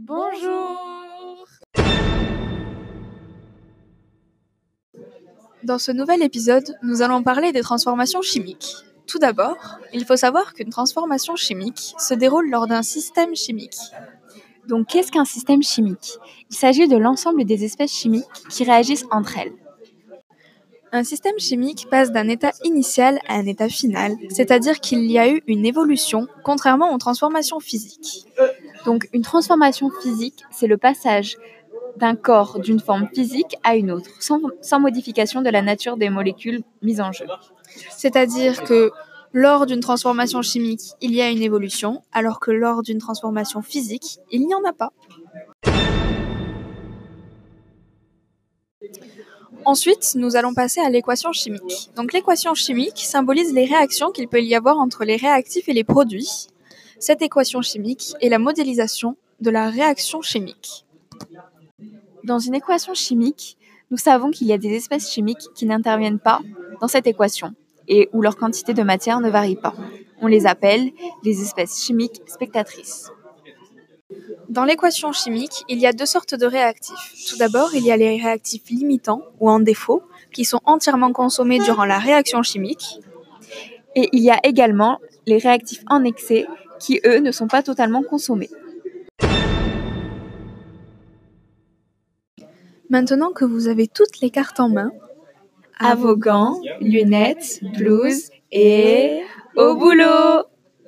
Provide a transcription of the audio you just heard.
Bonjour Dans ce nouvel épisode, nous allons parler des transformations chimiques. Tout d'abord, il faut savoir qu'une transformation chimique se déroule lors d'un système chimique. Donc qu'est-ce qu'un système chimique? Il s'agit de l'ensemble des espèces chimiques qui réagissent entre elles. Un système chimique passe d'un état initial à un état final, c'est-à-dire qu'il y a eu une évolution, contrairement aux transformations physiques. Donc une transformation physique, c'est le passage d'un corps d'une forme physique à une autre, sans, modification de la nature des molécules mises en jeu. C'est-à-dire que lors d'une transformation chimique, il y a une évolution, alors que lors d'une transformation physique, il n'y en a pas. Ensuite, nous allons passer à l'équation chimique. Donc l'équation chimique symbolise les réactions qu'il peut y avoir entre les réactifs et les produits. Cette équation chimique est la modélisation de la réaction chimique. Dans une équation chimique, nous savons qu'il y a des espèces chimiques qui n'interviennent pas dans cette équation et où leur quantité de matière ne varie pas. On les appelle les espèces chimiques spectatrices. Dans l'équation chimique, il y a deux sortes de réactifs. Tout d'abord, il y a les réactifs limitants ou en défaut, qui sont entièrement consommés durant la réaction chimique. Et il y a également les réactifs en excès, qui eux ne sont pas totalement consommés. Maintenant que vous avez toutes les cartes en main, à vos gants, lunettes, blouses et au boulot